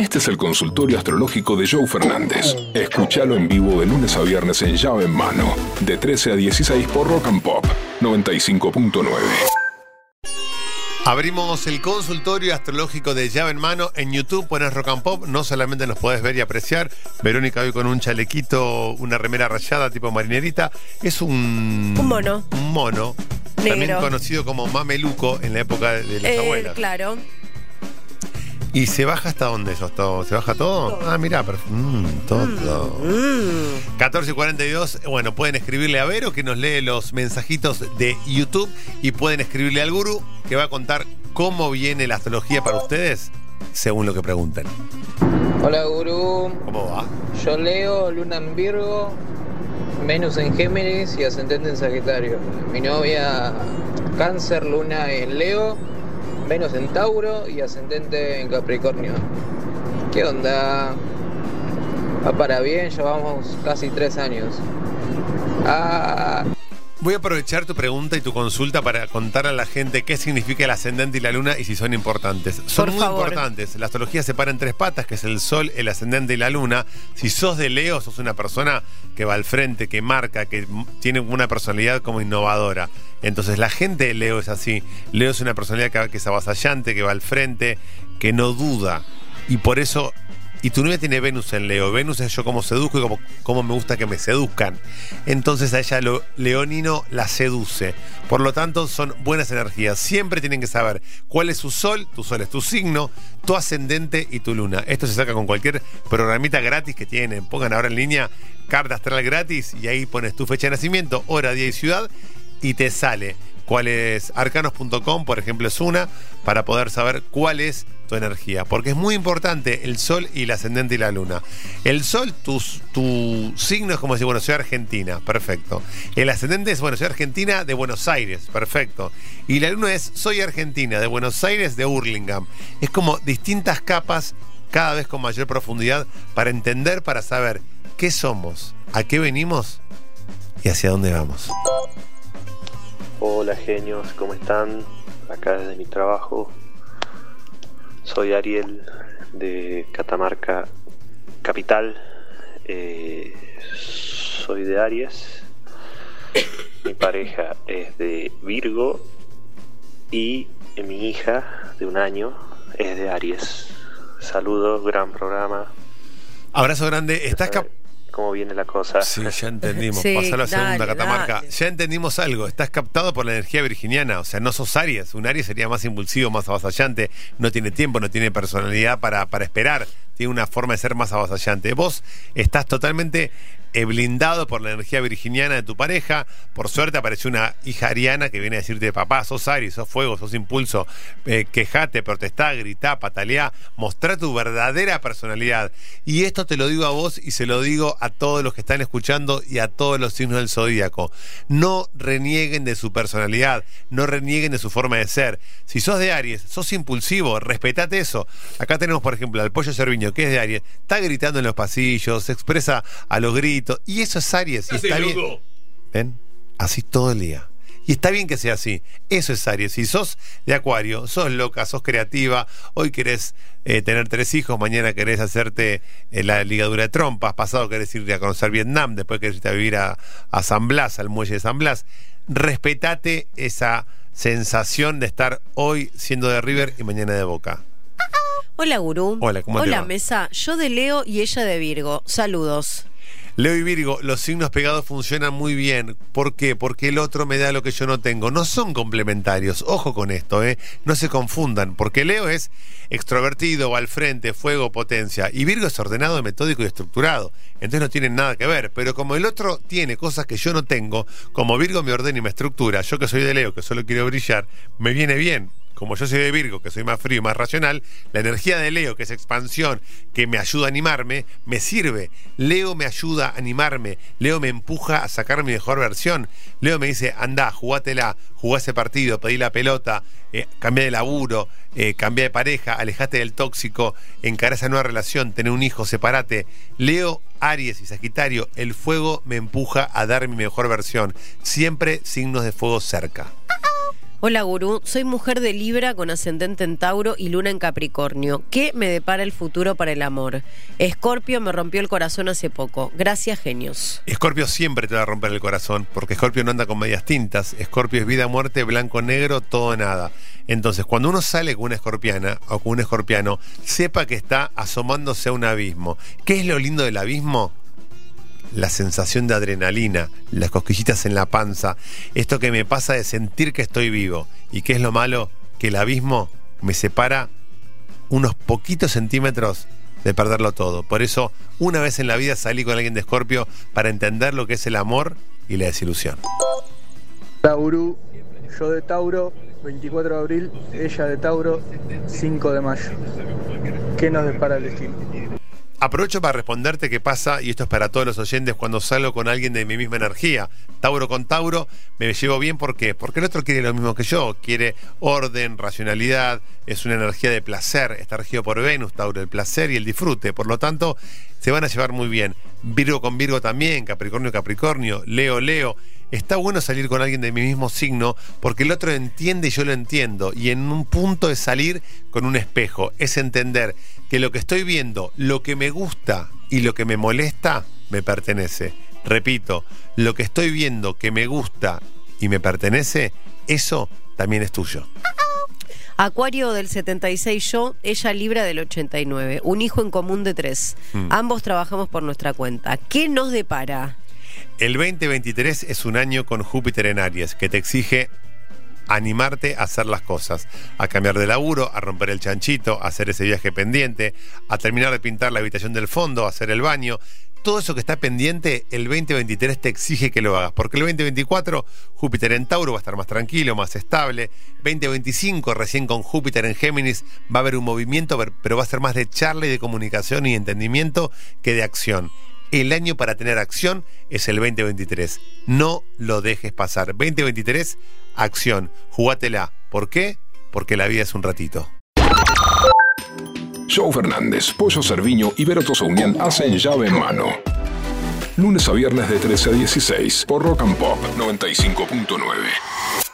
Este es el consultorio astrológico de Joe Fernández. Escúchalo en vivo de lunes a viernes en llave en mano, de 13 a 16 por Rock and Pop 95.9. Abrimos el consultorio astrológico de llave en mano en YouTube, pones Rock and Pop, no solamente nos podés ver y apreciar, Verónica hoy con un chalequito, una remera rayada tipo marinerita, es un... Un mono. Un mono, Negro. también conocido como mameluco en la época de las Eh, abuelas. claro. ¿Y se baja hasta dónde eso? ¿Todo- ¿Se baja todo? Ah, mirá, perf- mm, todo. Mm. 14 y 42, bueno, pueden escribirle a Vero que nos lee los mensajitos de YouTube y pueden escribirle al gurú que va a contar cómo viene la astrología para ustedes según lo que pregunten. Hola gurú, ¿Cómo va? yo leo Luna en Virgo, Venus en Géminis y Ascendente en Sagitario. Mi novia Cáncer, Luna en Leo, Venus en Tauro y Ascendente en Capricornio. ¿Qué onda? Va para bien, llevamos casi tres años. Ah, Voy a aprovechar tu pregunta y tu consulta para contar a la gente qué significa el ascendente y la luna y si son importantes. Son Por muy favor. importantes. La astrología se para en tres patas, que es el sol, el ascendente y la luna. Si sos de Leo, sos una persona que va al frente, que marca, que tiene una personalidad como innovadora. Entonces la gente de Leo es así. Leo es una personalidad que, es avasallante, que va al frente, que no duda. Y por eso y tu novia tiene Venus en Leo. Venus es yo como seduzco y como, como me gusta que me seduzcan. Entonces a ella leonino la seduce. Por lo tanto, son buenas energías. Siempre tienen que saber cuál es su sol, tu sol es tu signo, tu ascendente y tu luna. Esto se saca con cualquier programita gratis que tienen. Pongan ahora en línea carta astral gratis y ahí pones tu fecha de nacimiento, hora, día y ciudad y te sale cuál es arcanos.com, por ejemplo, es una, para poder saber cuál es tu energía. Porque es muy importante el sol y el ascendente y la luna. El sol, tu, tu signo es como decir, bueno, soy argentina, perfecto. El ascendente es, bueno, soy argentina de Buenos Aires, perfecto. Y la luna es, soy argentina de Buenos Aires, de Hurlingham. Es como distintas capas, cada vez con mayor profundidad, para entender, para saber qué somos, a qué venimos y hacia dónde vamos. Hola genios, ¿cómo están? Acá desde mi trabajo. Soy Ariel de Catamarca Capital. Eh, soy de Aries. Mi pareja es de Virgo y mi hija de un año es de Aries. Saludos, gran programa. Abrazo grande. ¿Estás cap- ¿Cómo viene la cosa? Sí, ya entendimos. Sí, Pasó la segunda, dale, Catamarca. dale. Ya entendimos algo. Estás captado por la energía virginiana. O sea, no sos Aries. Un Aries sería más impulsivo, más avasallante. No tiene tiempo, no tiene personalidad para, para esperar. Tiene una forma de ser más avasallante. Vos estás totalmente blindado por la energía virginiana de tu pareja. Por suerte apareció una hija ariana que viene a decirte, papá, sos Aries, sos fuego, sos impulso. Eh, quejate, protestá, gritá, pataleá. Mostrá tu verdadera personalidad. Y esto te lo digo a vos y se lo digo a todos los que están escuchando y a todos los signos del zodíaco. No renieguen de su personalidad, no renieguen de su forma de ser. Si sos de Aries, sos impulsivo, respetate eso. Acá tenemos, por ejemplo, al pollo Cerviño, que es de Aries, está gritando en los pasillos, se expresa a los gritos, y eso es Aries. Y está bien. ¿Ven? Así todo el día. Y está bien que sea así. Eso es Aries. Si sos de Acuario, sos loca, sos creativa, hoy querés eh, tener tres hijos, mañana querés hacerte eh, la ligadura de trompas, pasado querés irte a conocer Vietnam, después querés irte a vivir a, a San Blas, al muelle de San Blas. Respetate esa sensación de estar hoy siendo de River y mañana de Boca. Hola, gurú. Hola, ¿cómo te Hola, va? mesa. Yo de Leo y ella de Virgo. Saludos. Leo y Virgo, los signos pegados funcionan muy bien. ¿Por qué? Porque el otro me da lo que yo no tengo. No son complementarios. Ojo con esto, ¿eh? No se confundan. Porque Leo es extrovertido, va al frente, fuego, potencia. Y Virgo es ordenado, metódico y estructurado. Entonces no tienen nada que ver. Pero como el otro tiene cosas que yo no tengo, como Virgo me ordena y me estructura, yo que soy de Leo, que solo quiero brillar, me viene bien como yo soy de Virgo, que soy más frío y más racional, la energía de Leo, que es expansión, que me ayuda a animarme, me sirve. Leo me ayuda a animarme. Leo me empuja a sacar mi mejor versión. Leo me dice, anda, jugátela, jugá ese partido, pedí la pelota, eh, cambia de laburo, eh, cambia de pareja, alejate del tóxico, encara esa nueva relación, tener un hijo, separate. Leo, Aries y Sagitario, el fuego me empuja a dar mi mejor versión. Siempre signos de fuego cerca. Hola gurú, soy mujer de Libra con ascendente en Tauro y luna en Capricornio. ¿Qué me depara el futuro para el amor? Escorpio me rompió el corazón hace poco. Gracias, genios. Escorpio siempre te va a romper el corazón, porque Escorpio no anda con medias tintas. Escorpio es vida, muerte, blanco, negro, todo nada. Entonces, cuando uno sale con una escorpiana o con un escorpiano, sepa que está asomándose a un abismo. ¿Qué es lo lindo del abismo? La sensación de adrenalina, las cosquillitas en la panza, esto que me pasa de sentir que estoy vivo. ¿Y qué es lo malo? Que el abismo me separa unos poquitos centímetros de perderlo todo. Por eso, una vez en la vida salí con alguien de Escorpio para entender lo que es el amor y la desilusión. Tauro, yo de Tauro, 24 de abril, ella de Tauro, 5 de mayo. ¿Qué nos depara el destino? Aprovecho para responderte qué pasa, y esto es para todos los oyentes, cuando salgo con alguien de mi misma energía. Tauro con Tauro, me llevo bien, ¿por qué? Porque el otro quiere lo mismo que yo, quiere orden, racionalidad, es una energía de placer, está regido por Venus, Tauro, el placer y el disfrute, por lo tanto, se van a llevar muy bien. Virgo con Virgo también, Capricornio, Capricornio, Leo, Leo. Está bueno salir con alguien de mi mismo signo porque el otro entiende y yo lo entiendo. Y en un punto es salir con un espejo, es entender que lo que estoy viendo, lo que me gusta y lo que me molesta, me pertenece. Repito, lo que estoy viendo que me gusta y me pertenece, eso también es tuyo. Acuario del 76 yo, ella Libra del 89. Un hijo en común de tres. Mm. Ambos trabajamos por nuestra cuenta. ¿Qué nos depara? El 2023 es un año con Júpiter en Aries que te exige animarte a hacer las cosas, a cambiar de laburo, a romper el chanchito, a hacer ese viaje pendiente, a terminar de pintar la habitación del fondo, a hacer el baño. Todo eso que está pendiente, el 2023 te exige que lo hagas, porque el 2024 Júpiter en Tauro va a estar más tranquilo, más estable. 2025 recién con Júpiter en Géminis va a haber un movimiento, pero va a ser más de charla y de comunicación y entendimiento que de acción. El año para tener acción es el 2023. No lo dejes pasar. 2023, acción. Jugátela. ¿Por qué? Porque la vida es un ratito. Joe Fernández, Pollo Cerviño y Vero Unión hacen llave en mano. Lunes a viernes de 13 a 16 por Rock and Pop 95.9.